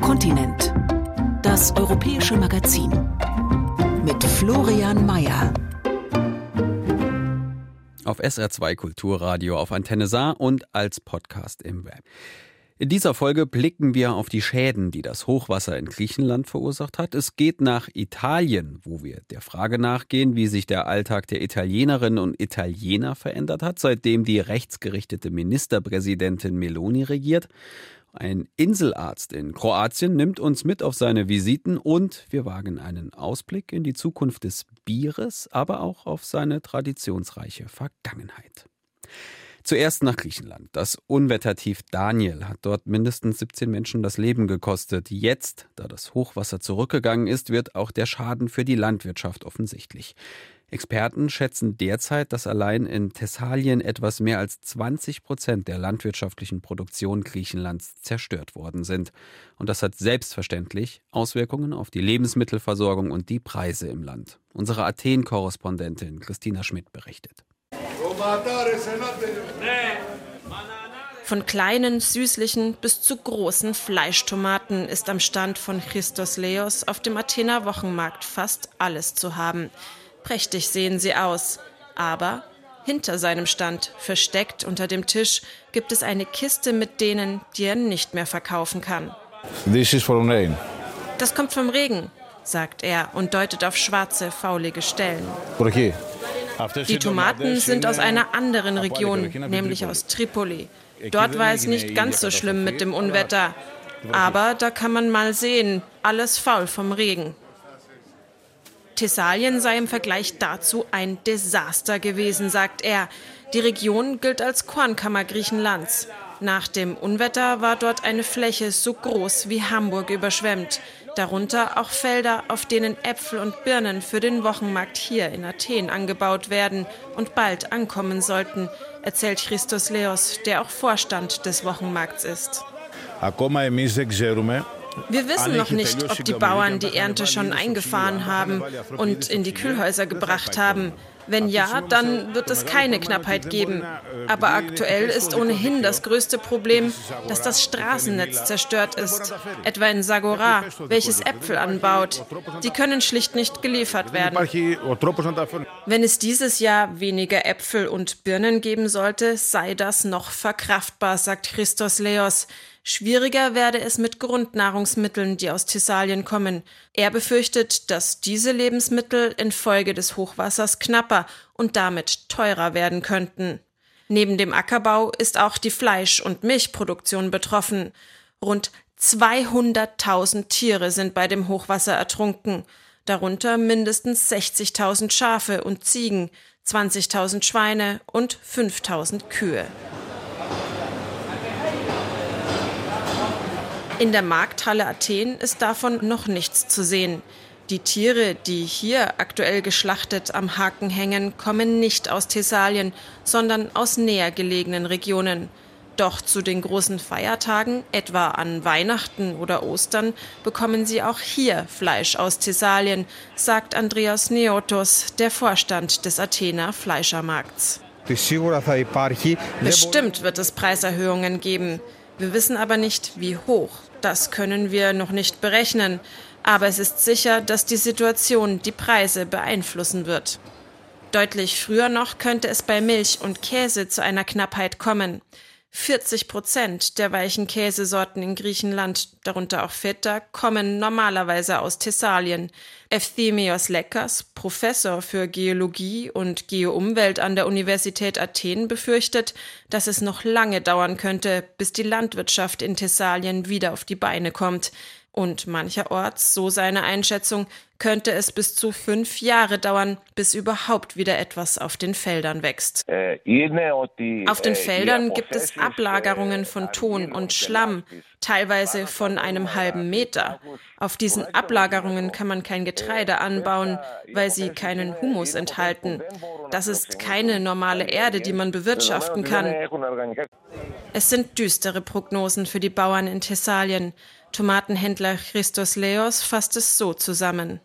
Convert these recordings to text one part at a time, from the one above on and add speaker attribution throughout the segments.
Speaker 1: Kontinent. Das europäische Magazin. Mit Florian Mayer.
Speaker 2: Auf SR2 Kulturradio auf Antenne Saar und als Podcast im Web. In dieser Folge blicken wir auf die Schäden, die das Hochwasser in Griechenland verursacht hat. Es geht nach Italien, wo wir der Frage nachgehen, wie sich der Alltag der Italienerinnen und Italiener verändert hat, seitdem die rechtsgerichtete Ministerpräsidentin Meloni regiert. Ein Inselarzt in Kroatien nimmt uns mit auf seine Visiten und wir wagen einen Ausblick in die Zukunft des Bieres, aber auch auf seine traditionsreiche Vergangenheit. Zuerst nach Griechenland. Das Unwettertief Daniel hat dort mindestens 17 Menschen das Leben gekostet. Jetzt, da das Hochwasser zurückgegangen ist, wird auch der Schaden für die Landwirtschaft offensichtlich. Experten schätzen derzeit, dass allein in Thessalien etwas mehr als 20 Prozent der landwirtschaftlichen Produktion Griechenlands zerstört worden sind. Und das hat selbstverständlich Auswirkungen auf die Lebensmittelversorgung und die Preise im Land. Unsere Athen-Korrespondentin Christina Schmidt berichtet.
Speaker 3: Von kleinen, süßlichen bis zu großen Fleischtomaten ist am Stand von Christos Leos auf dem Athener Wochenmarkt fast alles zu haben. Prächtig sehen sie aus. Aber hinter seinem Stand, versteckt unter dem Tisch, gibt es eine Kiste mit denen, die er nicht mehr verkaufen kann.
Speaker 4: This is from rain.
Speaker 3: Das kommt vom Regen, sagt er und deutet auf schwarze, faulige Stellen. Die Tomaten sind aus einer anderen Region, nämlich aus Tripoli. Dort war es nicht ganz so schlimm mit dem Unwetter. Aber da kann man mal sehen, alles faul vom Regen. Thessalien sei im Vergleich dazu ein Desaster gewesen, sagt er. Die Region gilt als Kornkammer Griechenlands. Nach dem Unwetter war dort eine Fläche so groß wie Hamburg überschwemmt. Darunter auch Felder, auf denen Äpfel und Birnen für den Wochenmarkt hier in Athen angebaut werden und bald ankommen sollten, erzählt Christos Leos, der auch Vorstand des Wochenmarkts ist. Wir wissen noch nicht, ob die Bauern die Ernte schon eingefahren haben und in die Kühlhäuser gebracht haben. Wenn ja, dann wird es keine Knappheit geben. Aber aktuell ist ohnehin das größte Problem, dass das Straßennetz zerstört ist. Etwa in Sagora, welches Äpfel anbaut. Die können schlicht nicht geliefert werden. Wenn es dieses Jahr weniger Äpfel und Birnen geben sollte, sei das noch verkraftbar, sagt Christos Leos. Schwieriger werde es mit Grundnahrungsmitteln, die aus Thessalien kommen. Er befürchtet, dass diese Lebensmittel infolge des Hochwassers knapper und damit teurer werden könnten. Neben dem Ackerbau ist auch die Fleisch- und Milchproduktion betroffen. Rund 200.000 Tiere sind bei dem Hochwasser ertrunken, darunter mindestens 60.000 Schafe und Ziegen, 20.000 Schweine und 5.000 Kühe. In der Markthalle Athen ist davon noch nichts zu sehen. Die Tiere, die hier aktuell geschlachtet am Haken hängen, kommen nicht aus Thessalien, sondern aus näher gelegenen Regionen. Doch zu den großen Feiertagen, etwa an Weihnachten oder Ostern, bekommen sie auch hier Fleisch aus Thessalien, sagt Andreas Neotos, der Vorstand des Athener Fleischermarkts. Bestimmt wird es Preiserhöhungen geben. Wir wissen aber nicht, wie hoch. Das können wir noch nicht berechnen. Aber es ist sicher, dass die Situation die Preise beeinflussen wird. Deutlich früher noch könnte es bei Milch und Käse zu einer Knappheit kommen. 40 Prozent der weichen Käsesorten in Griechenland, darunter auch Feta, kommen normalerweise aus Thessalien. Epthemios Lekas, Professor für Geologie und Geoumwelt an der Universität Athen, befürchtet, dass es noch lange dauern könnte, bis die Landwirtschaft in Thessalien wieder auf die Beine kommt. Und mancherorts, so seine Einschätzung, könnte es bis zu fünf Jahre dauern, bis überhaupt wieder etwas auf den Feldern wächst. Auf den Feldern gibt es Ablagerungen von Ton und Schlamm, teilweise von einem halben Meter. Auf diesen Ablagerungen kann man kein Getreide anbauen, weil sie keinen Humus enthalten. Das ist keine normale Erde, die man bewirtschaften kann. Es sind düstere Prognosen für die Bauern in Thessalien. Tomatenhändler Christos Leos fasst es so zusammen.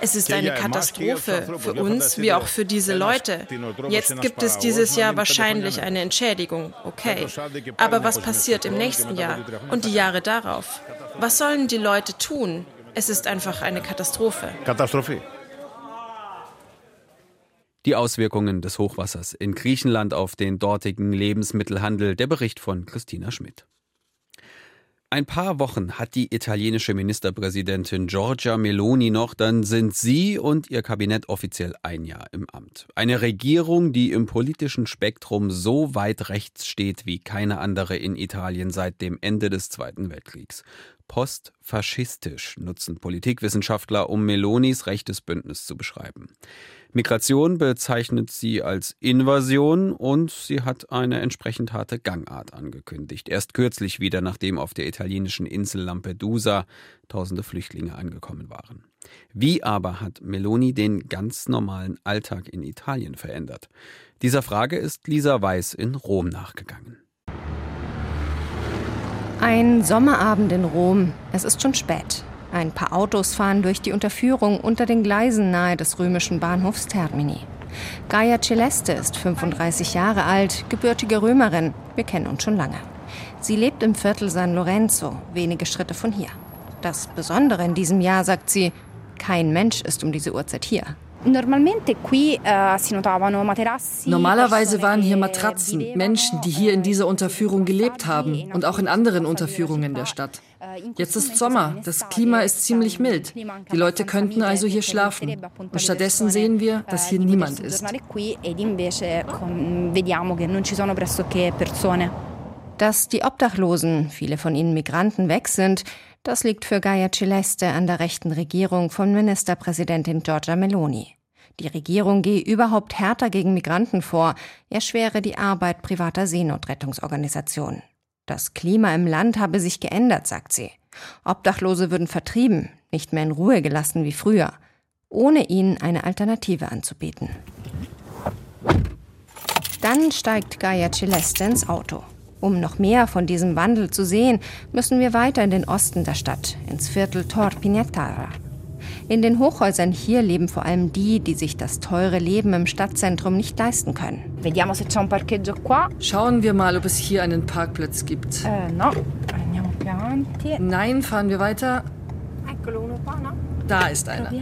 Speaker 3: Es ist eine Katastrophe für uns wie auch für diese Leute. Jetzt gibt es dieses Jahr wahrscheinlich eine Entschädigung, okay. Aber was passiert im nächsten Jahr und die Jahre darauf? Was sollen die Leute tun? Es ist einfach eine Katastrophe. Katastrophe.
Speaker 2: Die Auswirkungen des Hochwassers in Griechenland auf den dortigen Lebensmittelhandel, der Bericht von Christina Schmidt. Ein paar Wochen hat die italienische Ministerpräsidentin Giorgia Meloni noch, dann sind sie und ihr Kabinett offiziell ein Jahr im Amt. Eine Regierung, die im politischen Spektrum so weit rechts steht wie keine andere in Italien seit dem Ende des Zweiten Weltkriegs. Postfaschistisch nutzen Politikwissenschaftler, um Melonis rechtes Bündnis zu beschreiben. Migration bezeichnet sie als Invasion und sie hat eine entsprechend harte Gangart angekündigt. Erst kürzlich wieder, nachdem auf der italienischen Insel Lampedusa tausende Flüchtlinge angekommen waren. Wie aber hat Meloni den ganz normalen Alltag in Italien verändert? Dieser Frage ist Lisa Weiß in Rom nachgegangen.
Speaker 4: Ein Sommerabend in Rom. Es ist schon spät. Ein paar Autos fahren durch die Unterführung unter den Gleisen nahe des römischen Bahnhofs Termini. Gaia Celeste ist 35 Jahre alt, gebürtige Römerin. Wir kennen uns schon lange. Sie lebt im Viertel San Lorenzo, wenige Schritte von hier. Das Besondere in diesem Jahr, sagt sie, kein Mensch ist um diese Uhrzeit hier.
Speaker 5: Eh,
Speaker 6: Normalerweise waren hier Matratzen, Menschen, die hier in dieser Unterführung gelebt haben und auch in anderen Unterführungen der Stadt. Eh, Jetzt ist Sommer, das Klima ist ziemlich mild. Die Leute könnten also hier schlafen. Und stattdessen sehen wir, dass hier niemand ist.
Speaker 4: Dass die Obdachlosen, viele von ihnen Migranten, weg sind, das liegt für Gaia Celeste an der rechten Regierung von Ministerpräsidentin Giorgia Meloni. Die Regierung gehe überhaupt härter gegen Migranten vor, erschwere die Arbeit privater Seenotrettungsorganisationen. Das Klima im Land habe sich geändert, sagt sie. Obdachlose würden vertrieben, nicht mehr in Ruhe gelassen wie früher, ohne ihnen eine Alternative anzubieten. Dann steigt Gaia Celeste ins Auto. Um noch mehr von diesem Wandel zu sehen, müssen wir weiter in den Osten der Stadt, ins Viertel Tor Pignatara. In den Hochhäusern hier leben vor allem die, die sich das teure Leben im Stadtzentrum nicht leisten können.
Speaker 6: Schauen wir mal, ob es hier einen Parkplatz gibt.
Speaker 5: No.
Speaker 6: Nein, fahren wir weiter. Da ist einer.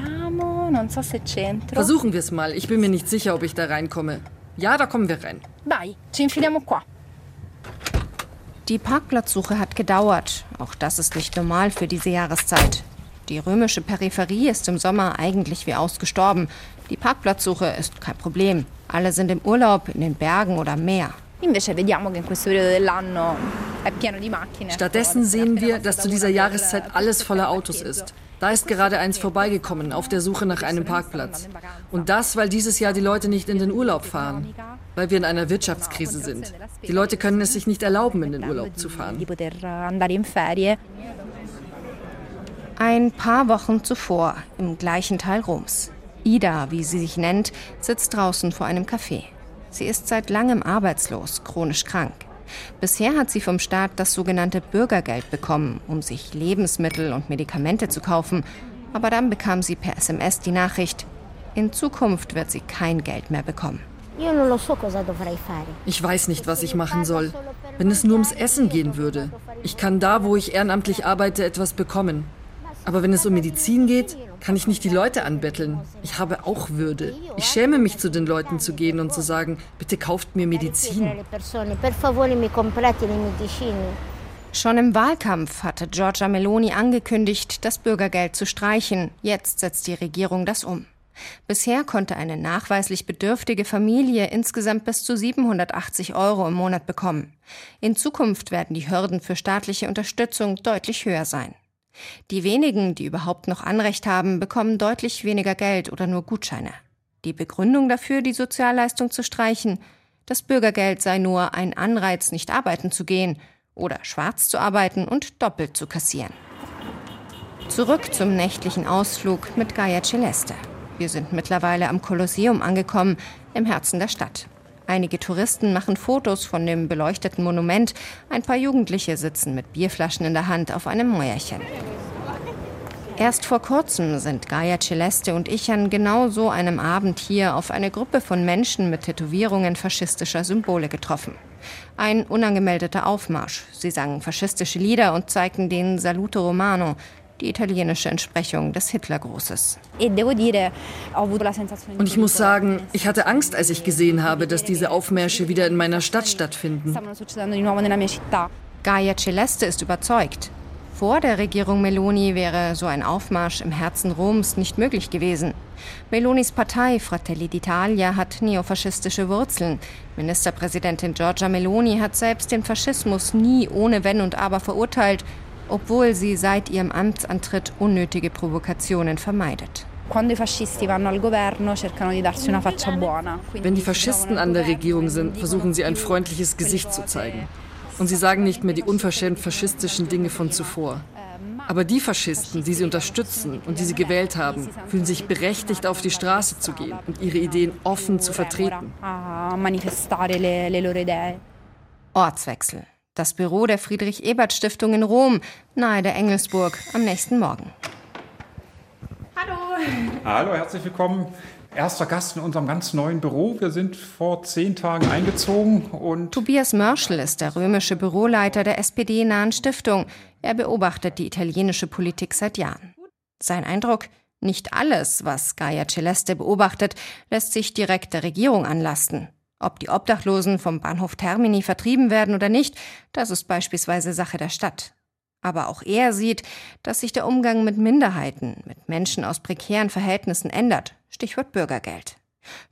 Speaker 6: Versuchen wir es mal. Ich bin mir nicht sicher, ob ich da reinkomme. Ja, da kommen wir rein.
Speaker 5: Dai, ci infiliamo qua.
Speaker 4: Die Parkplatzsuche hat gedauert. Auch das ist nicht normal für diese Jahreszeit. Die römische Peripherie ist im Sommer eigentlich wie ausgestorben. Die Parkplatzsuche ist kein Problem. Alle sind im Urlaub, in den Bergen oder am Meer.
Speaker 6: Stattdessen sehen wir, dass zu dieser Jahreszeit alles voller Autos ist. Da ist gerade eins vorbeigekommen auf der Suche nach einem Parkplatz. Und das, weil dieses Jahr die Leute nicht in den Urlaub fahren, weil wir in einer Wirtschaftskrise sind. Die Leute können es sich nicht erlauben, in den Urlaub zu fahren.
Speaker 4: Ein paar Wochen zuvor, im gleichen Teil Roms. Ida, wie sie sich nennt, sitzt draußen vor einem Café. Sie ist seit langem arbeitslos, chronisch krank. Bisher hat sie vom Staat das sogenannte Bürgergeld bekommen, um sich Lebensmittel und Medikamente zu kaufen. Aber dann bekam sie per SMS die Nachricht, in Zukunft wird sie kein Geld mehr bekommen.
Speaker 6: Ich weiß nicht, was ich machen soll. Wenn es nur ums Essen gehen würde. Ich kann da, wo ich ehrenamtlich arbeite, etwas bekommen. Aber wenn es um Medizin geht, kann ich nicht die Leute anbetteln. Ich habe auch Würde. Ich schäme mich, zu den Leuten zu gehen und zu sagen, bitte kauft mir Medizin.
Speaker 4: Schon im Wahlkampf hatte Giorgia Meloni angekündigt, das Bürgergeld zu streichen. Jetzt setzt die Regierung das um. Bisher konnte eine nachweislich bedürftige Familie insgesamt bis zu 780 Euro im Monat bekommen. In Zukunft werden die Hürden für staatliche Unterstützung deutlich höher sein. Die wenigen, die überhaupt noch Anrecht haben, bekommen deutlich weniger Geld oder nur Gutscheine. Die Begründung dafür, die Sozialleistung zu streichen, das Bürgergeld sei nur ein Anreiz, nicht arbeiten zu gehen oder schwarz zu arbeiten und doppelt zu kassieren. Zurück zum nächtlichen Ausflug mit Gaia Celeste. Wir sind mittlerweile am Kolosseum angekommen, im Herzen der Stadt. Einige Touristen machen Fotos von dem beleuchteten Monument. Ein paar Jugendliche sitzen mit Bierflaschen in der Hand auf einem Mäuerchen. Erst vor kurzem sind Gaia Celeste und ich an genau so einem Abend hier auf eine Gruppe von Menschen mit Tätowierungen faschistischer Symbole getroffen. Ein unangemeldeter Aufmarsch. Sie sangen faschistische Lieder und zeigten den Saluto Romano, die italienische Entsprechung des Hitlergrußes.
Speaker 6: Und ich muss sagen, ich hatte Angst, als ich gesehen habe, dass diese Aufmärsche wieder in meiner Stadt stattfinden.
Speaker 4: Gaia Celeste ist überzeugt. Vor der Regierung Meloni wäre so ein Aufmarsch im Herzen Roms nicht möglich gewesen. Melonis Partei Fratelli d'Italia hat neofaschistische Wurzeln. Ministerpräsidentin Giorgia Meloni hat selbst den Faschismus nie ohne Wenn und Aber verurteilt, obwohl sie seit ihrem Amtsantritt unnötige Provokationen vermeidet.
Speaker 6: Wenn die Faschisten an der Regierung sind, versuchen sie ein freundliches Gesicht zu zeigen. Und sie sagen nicht mehr die unverschämt faschistischen Dinge von zuvor. Aber die Faschisten, die sie unterstützen und die sie gewählt haben, fühlen sich berechtigt, auf die Straße zu gehen und ihre Ideen offen zu vertreten.
Speaker 4: Ortswechsel. Das Büro der Friedrich-Ebert-Stiftung in Rom, nahe der Engelsburg, am nächsten Morgen.
Speaker 5: Hallo. Hallo, herzlich willkommen erster Gast in unserem ganz neuen Büro. Wir sind vor zehn Tagen eingezogen und.
Speaker 4: Tobias Mörschel ist der römische Büroleiter der SPD-nahen Stiftung. Er beobachtet die italienische Politik seit Jahren. Sein Eindruck, nicht alles, was Gaia Celeste beobachtet, lässt sich direkt der Regierung anlasten. Ob die Obdachlosen vom Bahnhof Termini vertrieben werden oder nicht, das ist beispielsweise Sache der Stadt. Aber auch er sieht, dass sich der Umgang mit Minderheiten, mit Menschen aus prekären Verhältnissen ändert. Stichwort Bürgergeld.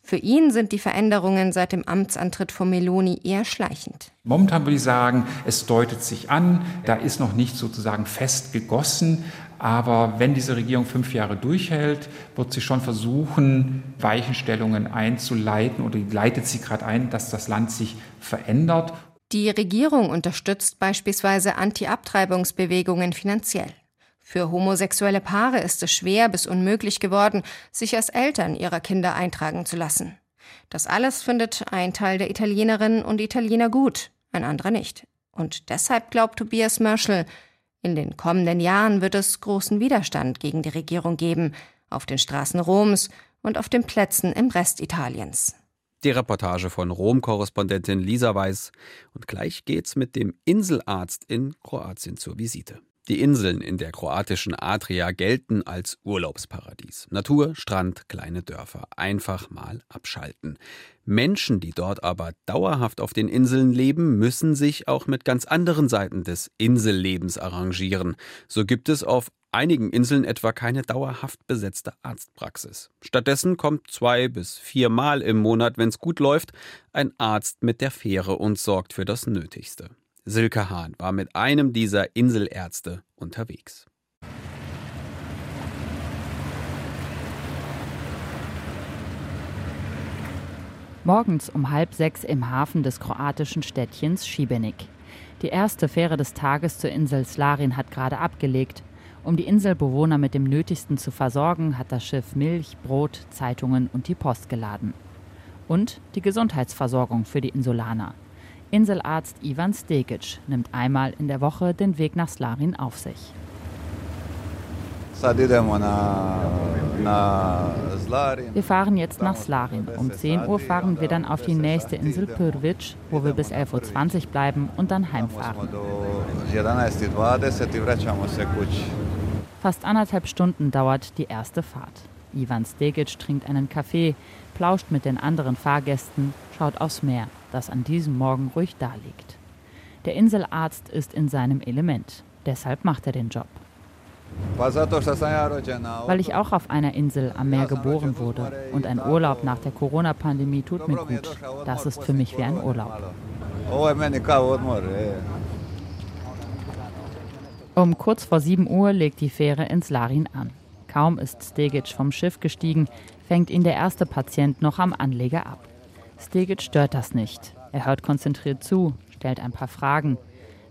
Speaker 4: Für ihn sind die Veränderungen seit dem Amtsantritt von Meloni eher schleichend.
Speaker 5: Momentan würde ich sagen, es deutet sich an, da ist noch nicht sozusagen fest gegossen, aber wenn diese Regierung fünf Jahre durchhält, wird sie schon versuchen, Weichenstellungen einzuleiten oder leitet sie gerade ein, dass das Land sich verändert.
Speaker 4: Die Regierung unterstützt beispielsweise Anti-Abtreibungsbewegungen finanziell. Für homosexuelle Paare ist es schwer bis unmöglich geworden, sich als Eltern ihrer Kinder eintragen zu lassen. Das alles findet ein Teil der Italienerinnen und Italiener gut, ein anderer nicht. Und deshalb glaubt Tobias Mörschel, in den kommenden Jahren wird es großen Widerstand gegen die Regierung geben, auf den Straßen Roms und auf den Plätzen im Rest Italiens.
Speaker 2: Die Reportage von Rom-Korrespondentin Lisa Weiß. Und gleich geht's mit dem Inselarzt in Kroatien zur Visite. Die Inseln in der kroatischen Adria gelten als Urlaubsparadies. Natur, Strand, kleine Dörfer. Einfach mal abschalten. Menschen, die dort aber dauerhaft auf den Inseln leben, müssen sich auch mit ganz anderen Seiten des Insellebens arrangieren. So gibt es auf einigen Inseln etwa keine dauerhaft besetzte Arztpraxis. Stattdessen kommt zwei bis viermal im Monat, wenn es gut läuft, ein Arzt mit der Fähre und sorgt für das Nötigste. Silke Hahn war mit einem dieser Inselärzte unterwegs.
Speaker 7: Morgens um halb sechs im Hafen des kroatischen Städtchens Šibenik. Die erste Fähre des Tages zur Insel Slarin hat gerade abgelegt. Um die Inselbewohner mit dem Nötigsten zu versorgen, hat das Schiff Milch, Brot, Zeitungen und die Post geladen. Und die Gesundheitsversorgung für die Insulaner. Inselarzt Ivan Stegic nimmt einmal in der Woche den Weg nach Slarin auf sich. Wir fahren jetzt nach Slarin. Um 10 Uhr fahren wir dann auf die nächste Insel Pyrvic, wo wir bis 11.20 Uhr bleiben und dann heimfahren. Fast anderthalb Stunden dauert die erste Fahrt. Ivan Stegic trinkt einen Kaffee, plauscht mit den anderen Fahrgästen, schaut aufs Meer, das an diesem Morgen ruhig daliegt. Der Inselarzt ist in seinem Element. Deshalb macht er den Job. Weil ich auch auf einer Insel am Meer geboren wurde und ein Urlaub nach der Corona-Pandemie tut mir gut. Das ist für mich wie ein Urlaub. Um kurz vor 7 Uhr legt die Fähre in Slarin an. Kaum ist Stegic vom Schiff gestiegen, fängt ihn der erste Patient noch am Anleger ab. Stegic stört das nicht. Er hört konzentriert zu, stellt ein paar Fragen.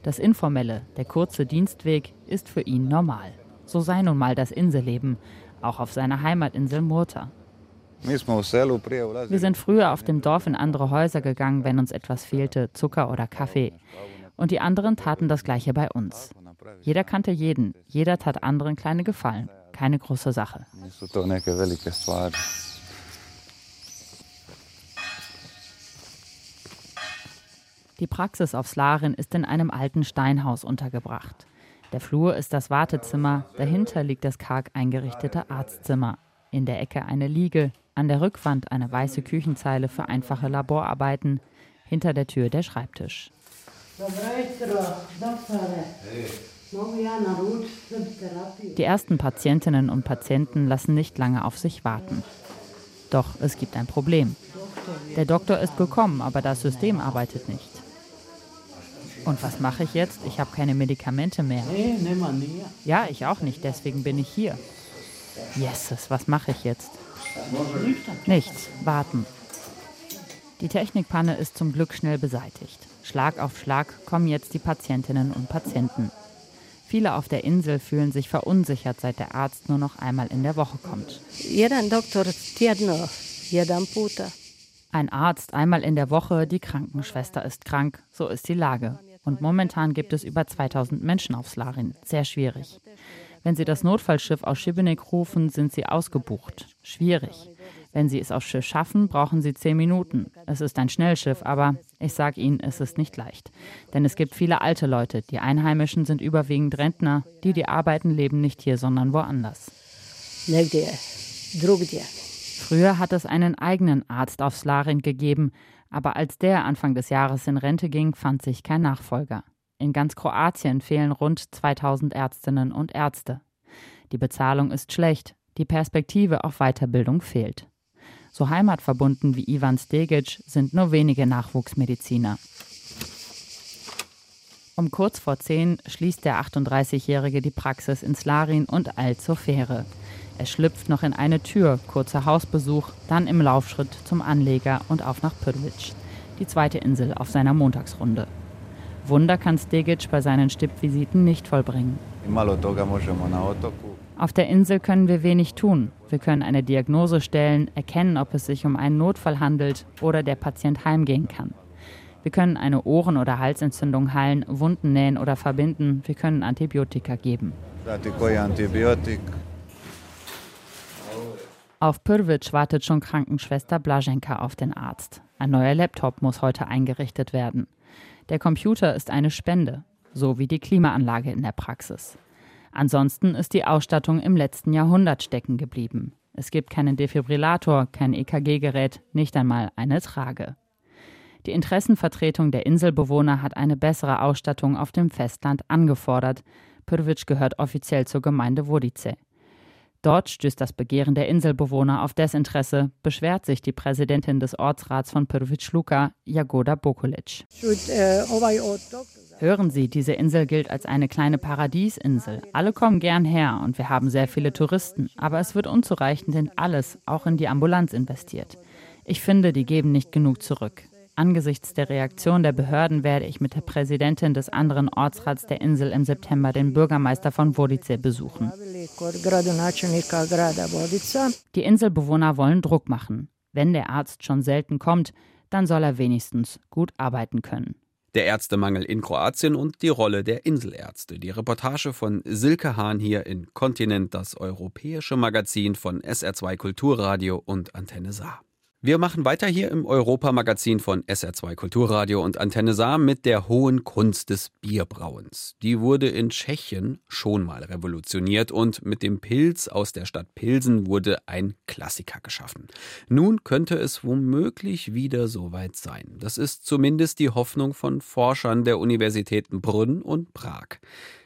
Speaker 7: Das Informelle, der kurze Dienstweg, ist für ihn normal. So sei nun mal das Inselleben, auch auf seiner Heimatinsel Murta. Wir sind früher auf dem Dorf in andere Häuser gegangen, wenn uns etwas fehlte, Zucker oder Kaffee. Und die anderen taten das gleiche bei uns. Jeder kannte jeden, jeder tat anderen kleine Gefallen. Keine große Sache. Die Praxis auf Slarin ist in einem alten Steinhaus untergebracht. Der Flur ist das Wartezimmer, dahinter liegt das karg eingerichtete Arztzimmer. In der Ecke eine Liege, an der Rückwand eine weiße Küchenzeile für einfache Laborarbeiten, hinter der Tür der Schreibtisch. Die ersten Patientinnen und Patienten lassen nicht lange auf sich warten. Doch es gibt ein Problem. Der Doktor ist gekommen, aber das System arbeitet nicht. Und was mache ich jetzt? Ich habe keine Medikamente mehr. Ja, ich auch nicht, deswegen bin ich hier. Jesus, was mache ich jetzt? Nichts, warten. Die Technikpanne ist zum Glück schnell beseitigt. Schlag auf Schlag kommen jetzt die Patientinnen und Patienten. Viele auf der Insel fühlen sich verunsichert, seit der Arzt nur noch einmal in der Woche kommt. Ein Arzt einmal in der Woche, die Krankenschwester ist krank, so ist die Lage. Und momentan gibt es über 2000 Menschen auf Slarin. Sehr schwierig. Wenn Sie das Notfallschiff aus Šibenik rufen, sind Sie ausgebucht. Schwierig. Wenn Sie es aufs Schiff schaffen, brauchen Sie zehn Minuten. Es ist ein Schnellschiff, aber ich sage Ihnen, es ist nicht leicht. Denn es gibt viele alte Leute. Die Einheimischen sind überwiegend Rentner. Die, die arbeiten, leben nicht hier, sondern woanders. Früher hat es einen eigenen Arzt auf Slarin gegeben, aber als der Anfang des Jahres in Rente ging, fand sich kein Nachfolger. In ganz Kroatien fehlen rund 2000 Ärztinnen und Ärzte. Die Bezahlung ist schlecht, die Perspektive auf Weiterbildung fehlt. So heimatverbunden wie Ivan Stegic sind nur wenige Nachwuchsmediziner. Um kurz vor zehn schließt der 38-Jährige die Praxis in Slarin und eilt zur Fähre. Er schlüpft noch in eine Tür, kurzer Hausbesuch, dann im Laufschritt zum Anleger und auf nach Pyrvic, die zweite Insel auf seiner Montagsrunde. Wunder kann Stegic bei seinen Stippvisiten nicht vollbringen. Auf der Insel können wir wenig tun. Wir können eine Diagnose stellen, erkennen, ob es sich um einen Notfall handelt oder der Patient heimgehen kann. Wir können eine Ohren- oder Halsentzündung heilen, Wunden nähen oder verbinden. Wir können Antibiotika geben. Auf Pyrvic wartet schon Krankenschwester Blaženka auf den Arzt. Ein neuer Laptop muss heute eingerichtet werden. Der Computer ist eine Spende, so wie die Klimaanlage in der Praxis. Ansonsten ist die Ausstattung im letzten Jahrhundert stecken geblieben. Es gibt keinen Defibrillator, kein EKG-Gerät, nicht einmal eine Trage. Die Interessenvertretung der Inselbewohner hat eine bessere Ausstattung auf dem Festland angefordert. Pyrvic gehört offiziell zur Gemeinde Vodice. Dort stößt das Begehren der Inselbewohner auf Desinteresse, beschwert sich die Präsidentin des Ortsrats von Prvic Luka, Jagoda Bokulic. Hören Sie, diese Insel gilt als eine kleine Paradiesinsel. Alle kommen gern her und wir haben sehr viele Touristen, aber es wird unzureichend in alles, auch in die Ambulanz investiert. Ich finde, die geben nicht genug zurück. Angesichts der Reaktion der Behörden werde ich mit der Präsidentin des anderen Ortsrats der Insel im September den Bürgermeister von Vodice besuchen. Die Inselbewohner wollen Druck machen. Wenn der Arzt schon selten kommt, dann soll er wenigstens gut arbeiten können.
Speaker 2: Der Ärztemangel in Kroatien und die Rolle der Inselärzte. Die Reportage von Silke Hahn hier in Kontinent, das europäische Magazin von SR2 Kulturradio und Antenne Saar. Wir machen weiter hier im Europamagazin von SR2 Kulturradio und Antenne Saar mit der hohen Kunst des Bierbrauens. Die wurde in Tschechien schon mal revolutioniert und mit dem Pilz aus der Stadt Pilsen wurde ein Klassiker geschaffen. Nun könnte es womöglich wieder soweit sein. Das ist zumindest die Hoffnung von Forschern der Universitäten Brünn und Prag.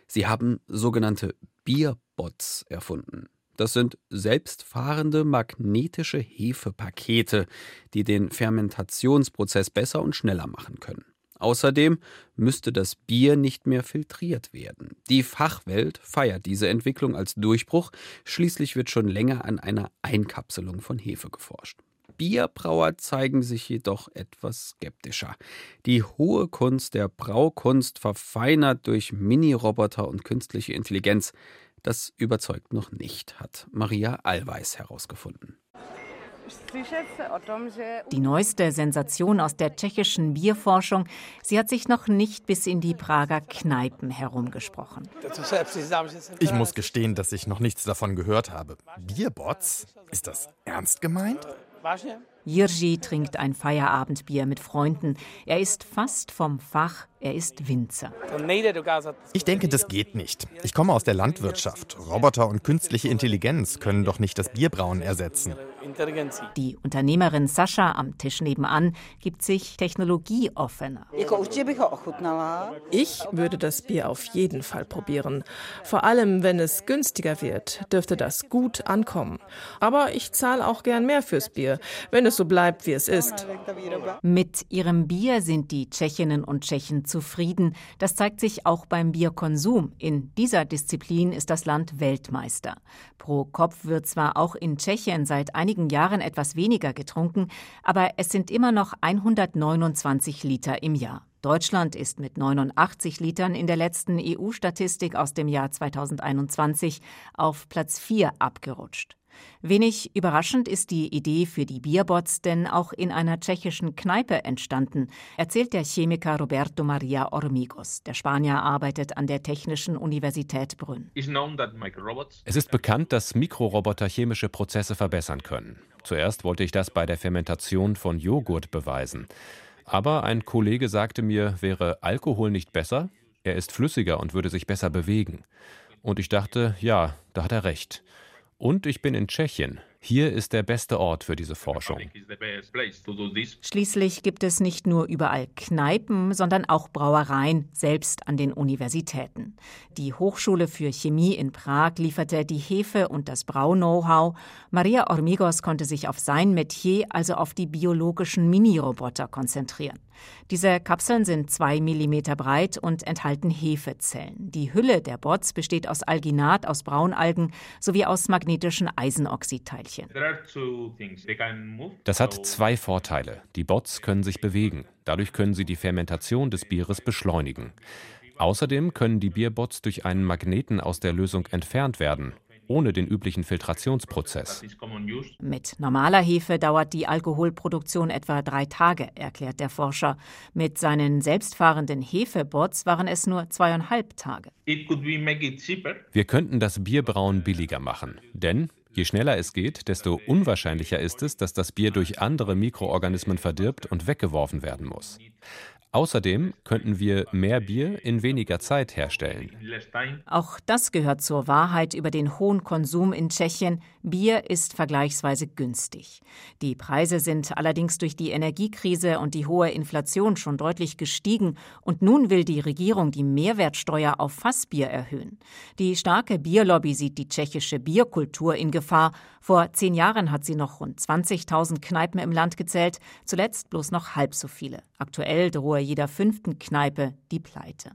Speaker 2: Sie haben sogenannte Bierbots erfunden. Das sind selbstfahrende magnetische Hefepakete, die den Fermentationsprozess besser und schneller machen können. Außerdem müsste das Bier nicht mehr filtriert werden. Die Fachwelt feiert diese Entwicklung als Durchbruch, schließlich wird schon länger an einer Einkapselung von Hefe geforscht. Bierbrauer zeigen sich jedoch etwas skeptischer. Die hohe Kunst der Braukunst verfeinert durch Mini-Roboter und künstliche Intelligenz das überzeugt noch nicht, hat Maria Allweis herausgefunden.
Speaker 8: Die neueste Sensation aus der tschechischen Bierforschung, sie hat sich noch nicht bis in die Prager Kneipen herumgesprochen.
Speaker 9: Ich muss gestehen, dass ich noch nichts davon gehört habe. Bierbots? Ist das ernst gemeint?
Speaker 8: Jirji trinkt ein Feierabendbier mit Freunden. Er ist fast vom Fach, er ist Winzer.
Speaker 9: Ich denke, das geht nicht. Ich komme aus der Landwirtschaft. Roboter und künstliche Intelligenz können doch nicht das Bierbrauen ersetzen.
Speaker 8: Die Unternehmerin Sascha am Tisch nebenan gibt sich technologieoffener.
Speaker 10: Ich würde das Bier auf jeden Fall probieren. Vor allem, wenn es günstiger wird, dürfte das gut ankommen. Aber ich zahle auch gern mehr fürs Bier, wenn es so bleibt, wie es ist.
Speaker 8: Mit ihrem Bier sind die Tschechinnen und Tschechen zufrieden. Das zeigt sich auch beim Bierkonsum. In dieser Disziplin ist das Land Weltmeister. Pro Kopf wird zwar auch in Tschechien seit einigen Jahren etwas weniger getrunken, aber es sind immer noch 129 Liter im Jahr. Deutschland ist mit 89 Litern in der letzten EU-Statistik aus dem Jahr 2021 auf Platz 4 abgerutscht. Wenig überraschend ist die Idee für die Bierbots denn auch in einer tschechischen Kneipe entstanden, erzählt der Chemiker Roberto Maria Ormigos. Der Spanier arbeitet an der Technischen Universität Brünn.
Speaker 11: Es ist bekannt, dass Mikroroboter chemische Prozesse verbessern können. Zuerst wollte ich das bei der Fermentation von Joghurt beweisen. Aber ein Kollege sagte mir, wäre Alkohol nicht besser? Er ist flüssiger und würde sich besser bewegen. Und ich dachte, ja, da hat er recht. Und ich bin in Tschechien. Hier ist der beste Ort für diese Forschung.
Speaker 8: Schließlich gibt es nicht nur überall Kneipen, sondern auch Brauereien, selbst an den Universitäten. Die Hochschule für Chemie in Prag lieferte die Hefe und das Brau-Know-how. Maria Ormigos konnte sich auf sein Metier, also auf die biologischen Mini-Roboter, konzentrieren. Diese Kapseln sind zwei Millimeter breit und enthalten Hefezellen. Die Hülle der Bots besteht aus Alginat aus Braunalgen sowie aus magnetischen Eisenoxidteilchen.
Speaker 11: Das hat zwei Vorteile. Die Bots können sich bewegen. Dadurch können sie die Fermentation des Bieres beschleunigen. Außerdem können die Bierbots durch einen Magneten aus der Lösung entfernt werden ohne den üblichen Filtrationsprozess.
Speaker 8: Mit normaler Hefe dauert die Alkoholproduktion etwa drei Tage, erklärt der Forscher. Mit seinen selbstfahrenden Hefebots waren es nur zweieinhalb Tage.
Speaker 11: Wir könnten das Bierbrauen billiger machen, denn Je schneller es geht, desto unwahrscheinlicher ist es, dass das Bier durch andere Mikroorganismen verdirbt und weggeworfen werden muss. Außerdem könnten wir mehr Bier in weniger Zeit herstellen.
Speaker 8: Auch das gehört zur Wahrheit über den hohen Konsum in Tschechien. Bier ist vergleichsweise günstig. Die Preise sind allerdings durch die Energiekrise und die hohe Inflation schon deutlich gestiegen und nun will die Regierung die Mehrwertsteuer auf Fassbier erhöhen. Die starke Bierlobby sieht die tschechische Bierkultur in Gefahr. Vor zehn Jahren hat sie noch rund 20.000 Kneipen im Land gezählt, zuletzt bloß noch halb so viele. Aktuell drohe jeder fünften Kneipe die Pleite.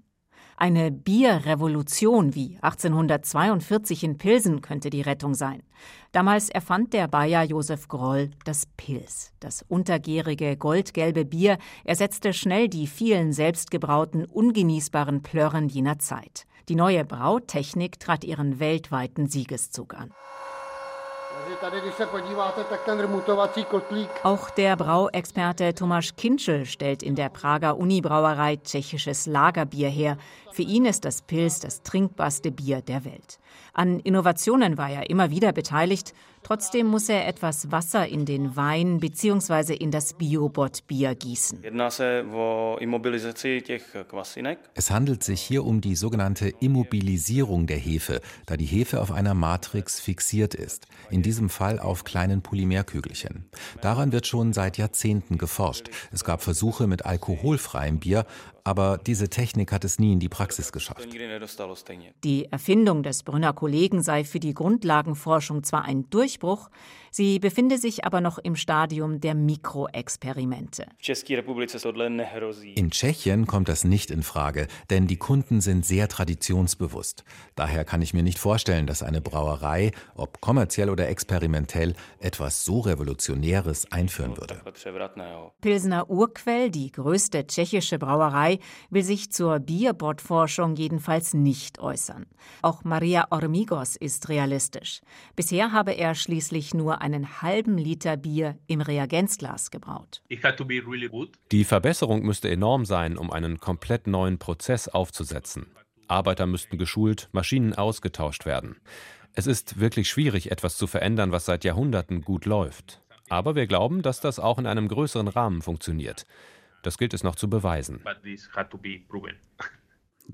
Speaker 8: Eine Bierrevolution wie 1842 in Pilsen könnte die Rettung sein. Damals erfand der Bayer Josef Groll das Pils. Das untergärige goldgelbe Bier ersetzte schnell die vielen selbstgebrauten, ungenießbaren Plörren jener Zeit. Die neue Brautechnik trat ihren weltweiten Siegeszug an. Auch der Brauexperte Tomasz Kinschel stellt in der Prager Unibrauerei tschechisches Lagerbier her. Für ihn ist das Pils das trinkbarste Bier der Welt. An Innovationen war er immer wieder beteiligt. Trotzdem muss er etwas Wasser in den Wein bzw. in das Biobot-Bier gießen.
Speaker 12: Es handelt sich hier um die sogenannte Immobilisierung der Hefe, da die Hefe auf einer Matrix fixiert ist, in diesem Fall auf kleinen Polymerkügelchen. Daran wird schon seit Jahrzehnten geforscht. Es gab Versuche mit alkoholfreiem Bier, aber diese Technik hat es nie in die Praxis geschafft.
Speaker 8: Die Erfindung des Brünner Kollegen sei für die Grundlagenforschung zwar ein Durchbruch, sie befinde sich aber noch im Stadium der Mikroexperimente.
Speaker 12: In Tschechien kommt das nicht in Frage, denn die Kunden sind sehr traditionsbewusst. Daher kann ich mir nicht vorstellen, dass eine Brauerei, ob kommerziell oder experimentell, etwas so Revolutionäres einführen würde.
Speaker 8: Pilsner Urquell, die größte tschechische Brauerei, will sich zur Bierbordforschung jedenfalls nicht äußern. Auch Maria Ormigos ist realistisch. Bisher habe er schließlich nur einen halben Liter Bier im Reagenzglas gebraut.
Speaker 11: Die Verbesserung müsste enorm sein, um einen komplett neuen Prozess aufzusetzen. Arbeiter müssten geschult, Maschinen ausgetauscht werden. Es ist wirklich schwierig, etwas zu verändern, was seit Jahrhunderten gut läuft. Aber wir glauben, dass das auch in einem größeren Rahmen funktioniert. Das gilt es noch zu beweisen.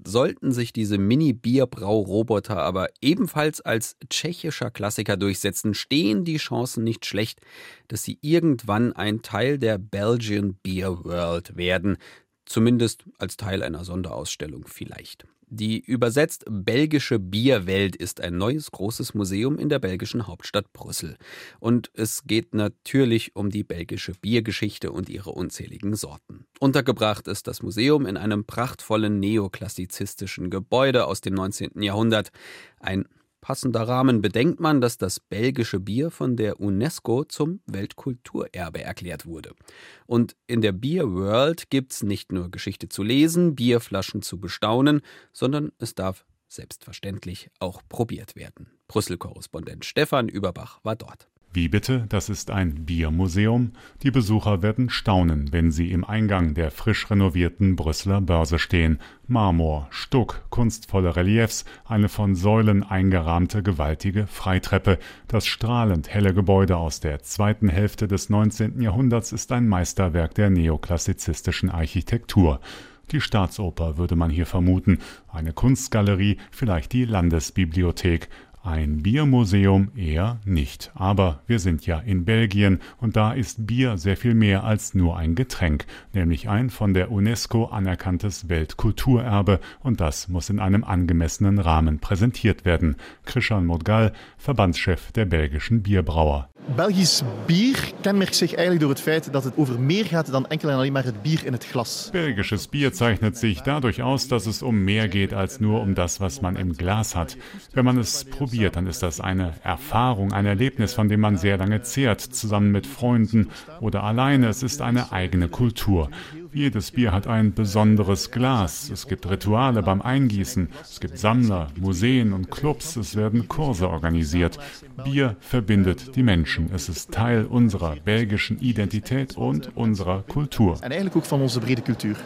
Speaker 2: Sollten sich diese Mini-Bierbrauroboter aber ebenfalls als tschechischer Klassiker durchsetzen, stehen die Chancen nicht schlecht, dass sie irgendwann ein Teil der Belgian Beer World werden, zumindest als Teil einer Sonderausstellung vielleicht. Die übersetzt belgische Bierwelt ist ein neues großes Museum in der belgischen Hauptstadt Brüssel. Und es geht natürlich um die belgische Biergeschichte und ihre unzähligen Sorten. Untergebracht ist das Museum in einem prachtvollen neoklassizistischen Gebäude aus dem 19. Jahrhundert. Ein Passender Rahmen bedenkt man, dass das belgische Bier von der UNESCO zum Weltkulturerbe erklärt wurde. Und in der Beer World gibt's nicht nur Geschichte zu lesen, Bierflaschen zu bestaunen, sondern es darf selbstverständlich auch probiert werden. Brüssel-Korrespondent Stefan Überbach war dort.
Speaker 13: Wie bitte? Das ist ein Biermuseum? Die Besucher werden staunen, wenn sie im Eingang der frisch renovierten Brüsseler Börse stehen. Marmor, Stuck, kunstvolle Reliefs, eine von Säulen eingerahmte gewaltige Freitreppe. Das strahlend helle Gebäude aus der zweiten Hälfte des 19. Jahrhunderts ist ein Meisterwerk der neoklassizistischen Architektur. Die Staatsoper würde man hier vermuten, eine Kunstgalerie, vielleicht die Landesbibliothek. Ein Biermuseum eher nicht. Aber wir sind ja in Belgien und da ist Bier sehr viel mehr als nur ein Getränk, nämlich ein von der UNESCO anerkanntes Weltkulturerbe und das muss in einem angemessenen Rahmen präsentiert werden. Christian Modgal, Verbandschef der belgischen Bierbrauer.
Speaker 14: Belgisch Bier kenmerkt sich eigentlich door het feit dat het over meer gaat dan enkel en alleen maar het Bier in het Glas.
Speaker 13: Belgisches Bier zeichnet sich dadurch aus, dass es um mehr geht als nur um das, was man im Glas hat. Wenn man es probiert, dann ist das eine Erfahrung, ein Erlebnis, von dem man sehr lange zehrt, zusammen mit Freunden oder alleine. Es ist eine eigene Kultur. Jedes Bier hat ein besonderes Glas. Es gibt Rituale beim Eingießen. Es gibt Sammler, Museen und Clubs. Es werden Kurse organisiert. Bier verbindet die Menschen. Es ist Teil unserer belgischen Identität und unserer Kultur.
Speaker 14: En eigenlijk ook van onze brede cultuur.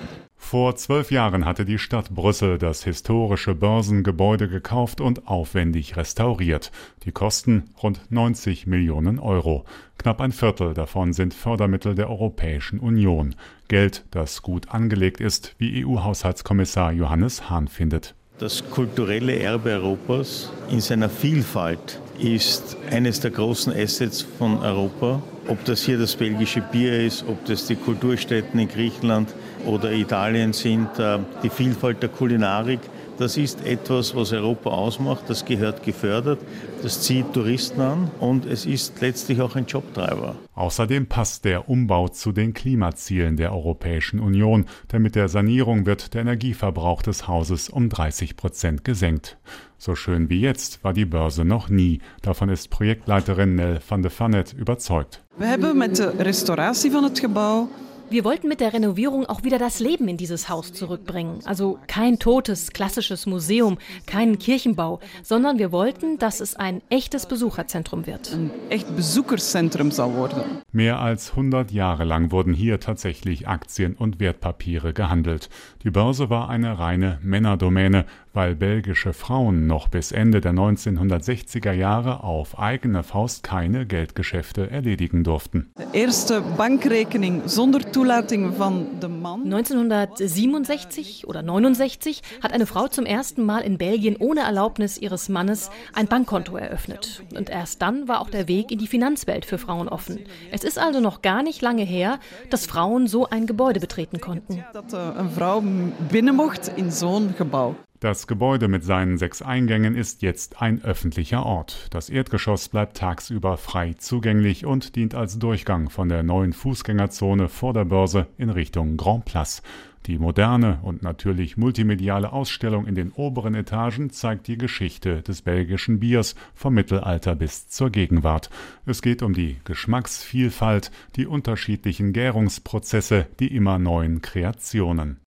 Speaker 13: Vor zwölf Jahren hatte die Stadt Brüssel das historische Börsengebäude gekauft und aufwendig restauriert. Die Kosten rund 90 Millionen Euro. Knapp ein Viertel davon sind Fördermittel der Europäischen Union. Geld, das gut angelegt ist, wie EU-Haushaltskommissar Johannes Hahn findet.
Speaker 15: Das kulturelle Erbe Europas in seiner Vielfalt ist eines der großen Assets von Europa. Ob das hier das belgische Bier ist, ob das die Kulturstätten in Griechenland oder Italien sind, äh, die Vielfalt der Kulinarik, das ist etwas, was Europa ausmacht, das gehört gefördert, das zieht Touristen an und es ist letztlich auch ein Jobtreiber.
Speaker 13: Außerdem passt der Umbau zu den Klimazielen der Europäischen Union, denn mit der Sanierung wird der Energieverbrauch des Hauses um 30 Prozent gesenkt. So schön wie jetzt war die Börse noch nie. Davon ist Projektleiterin Nell van de Vannet überzeugt.
Speaker 16: We hebben met de restauratie van het gebouw
Speaker 17: wir wollten mit der Renovierung auch wieder das Leben in dieses Haus zurückbringen. Also kein totes, klassisches Museum, keinen Kirchenbau, sondern wir wollten, dass es ein echtes Besucherzentrum wird.
Speaker 16: Ein echt Besucherzentrum soll werden.
Speaker 13: Mehr als 100 Jahre lang wurden hier tatsächlich Aktien und Wertpapiere gehandelt. Die Börse war eine reine Männerdomäne, weil belgische Frauen noch bis Ende der 1960er Jahre auf eigene Faust keine Geldgeschäfte erledigen durften.
Speaker 16: Die erste Bankrekening zonder Zulassung von dem Mann.
Speaker 17: 1967 oder 69 hat eine Frau zum ersten Mal in Belgien ohne Erlaubnis ihres Mannes ein Bankkonto eröffnet. Und erst dann war auch der Weg in die Finanzwelt für Frauen offen. Es ist also noch gar nicht lange her, dass Frauen so ein Gebäude betreten konnten.
Speaker 16: Dass eine Frau binnen mocht in so ein Gebäude.
Speaker 13: Das Gebäude mit seinen sechs Eingängen ist jetzt ein öffentlicher Ort. Das Erdgeschoss bleibt tagsüber frei zugänglich und dient als Durchgang von der neuen Fußgängerzone vor der Börse in Richtung Grand Place. Die moderne und natürlich multimediale Ausstellung in den oberen Etagen zeigt die Geschichte des belgischen Biers vom Mittelalter bis zur Gegenwart. Es geht um die Geschmacksvielfalt, die unterschiedlichen Gärungsprozesse, die immer neuen Kreationen.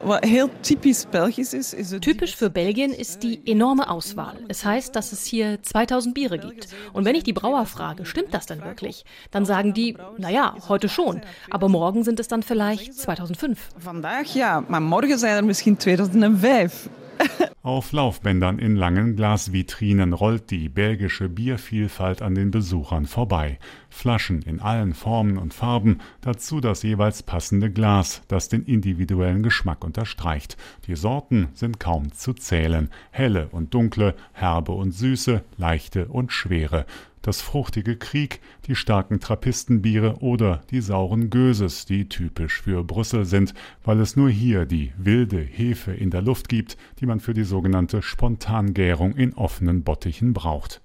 Speaker 17: Typisch für Belgien ist die enorme Auswahl. Es heißt, dass es hier 2000 Biere gibt. Und wenn ich die Brauer frage, stimmt das denn wirklich? Dann sagen die, naja, heute schon. Aber morgen sind es dann vielleicht 2005.
Speaker 16: Vandaag ja, maar morgen zijn er misschien 2005.
Speaker 13: Auf Laufbändern in langen Glasvitrinen rollt die belgische Biervielfalt an den Besuchern vorbei. Flaschen in allen Formen und Farben, dazu das jeweils passende Glas, das den individuellen Geschmack unterstreicht. Die Sorten sind kaum zu zählen. Helle und dunkle, herbe und süße, leichte und schwere das fruchtige Krieg, die starken Trappistenbiere oder die sauren Göses, die typisch für Brüssel sind, weil es nur hier die wilde Hefe in der Luft gibt, die man für die sogenannte Spontangärung in offenen Bottichen braucht.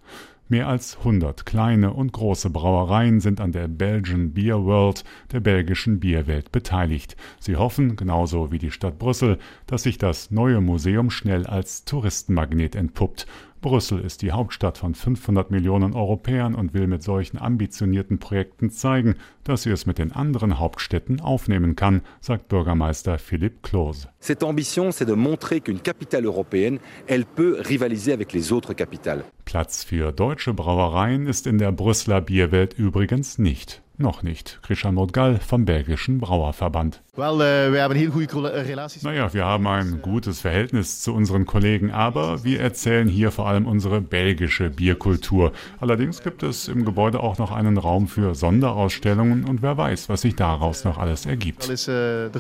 Speaker 13: Mehr als 100 kleine und große Brauereien sind an der Belgian Beer World, der belgischen Bierwelt, beteiligt. Sie hoffen, genauso wie die Stadt Brüssel, dass sich das neue Museum schnell als Touristenmagnet entpuppt Brüssel ist die Hauptstadt von 500 Millionen Europäern und will mit solchen ambitionierten Projekten zeigen, dass sie es mit den anderen Hauptstädten aufnehmen kann, sagt Bürgermeister Philipp Klose.
Speaker 18: Cette ambition, c'est de montrer qu'une capitale européenne, elle peut rivaliser avec les autres capitales.
Speaker 13: Platz für deutsche Brauereien ist in der Brüsseler Bierwelt übrigens nicht. Noch nicht. Christian Modgal vom belgischen Brauerverband.
Speaker 14: Relaties.
Speaker 13: Naja, wir haben ein gutes Verhältnis zu unseren Kollegen, aber wir erzählen hier vor allem unsere belgische Bierkultur. Allerdings gibt es im Gebäude auch noch einen Raum für Sonderausstellungen und wer weiß, was sich daraus noch alles ergibt.
Speaker 14: Alles, uh,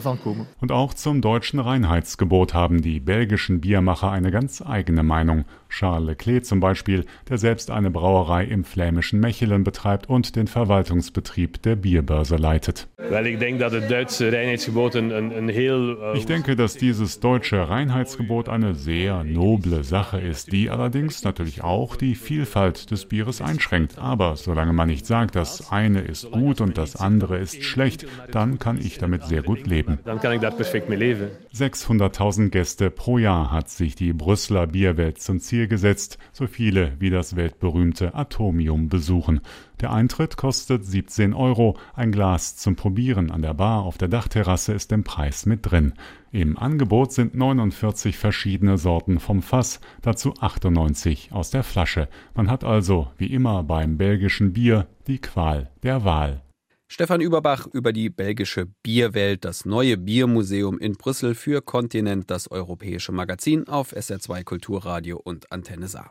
Speaker 13: und auch zum deutschen Reinheitsgebot haben die belgischen Biermacher eine ganz eigene Meinung. Charles Leclerc zum Beispiel, der selbst eine Brauerei im flämischen Mechelen betreibt und den Verwaltungsbetrieb der Bierbörse leitet.
Speaker 19: Weil ich denke, dass das deutsche Reinheitsgebot ein, ein, ein heel,
Speaker 13: uh, Ich denke, dass dieses deutsche Reinheitsgebot eine sehr noble Sache ist, die allerdings natürlich auch die Vielfalt des Bieres einschränkt. Aber solange man nicht sagt, das eine ist gut und das andere ist schlecht, dann kann ich damit sehr gut leben.
Speaker 19: Dann kann ich das perfekt mit leben.
Speaker 13: 600.000 Gäste pro Jahr hat sich die Brüsseler Bierwelt zum Ziel gesetzt, so viele wie das weltberühmte Atomium besuchen. Der Eintritt kostet 17 Euro, ein Glas zum Probieren an der Bar auf der Dachterrasse ist im Preis mit drin. Im Angebot sind 49 verschiedene Sorten vom Fass, dazu 98 aus der Flasche. Man hat also, wie immer beim belgischen Bier, die Qual der Wahl.
Speaker 2: Stefan Überbach über die belgische Bierwelt, das neue Biermuseum in Brüssel für Kontinent, das europäische Magazin auf SR2 Kulturradio und Antenne Saar.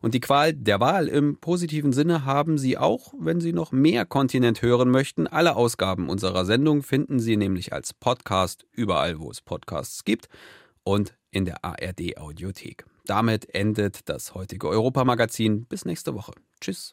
Speaker 2: Und die Qual der Wahl im positiven Sinne haben Sie auch, wenn Sie noch mehr Kontinent hören möchten. Alle Ausgaben unserer Sendung finden Sie nämlich als Podcast überall, wo es Podcasts gibt und in der ARD Audiothek. Damit endet das heutige Europamagazin. Bis nächste Woche. Tschüss.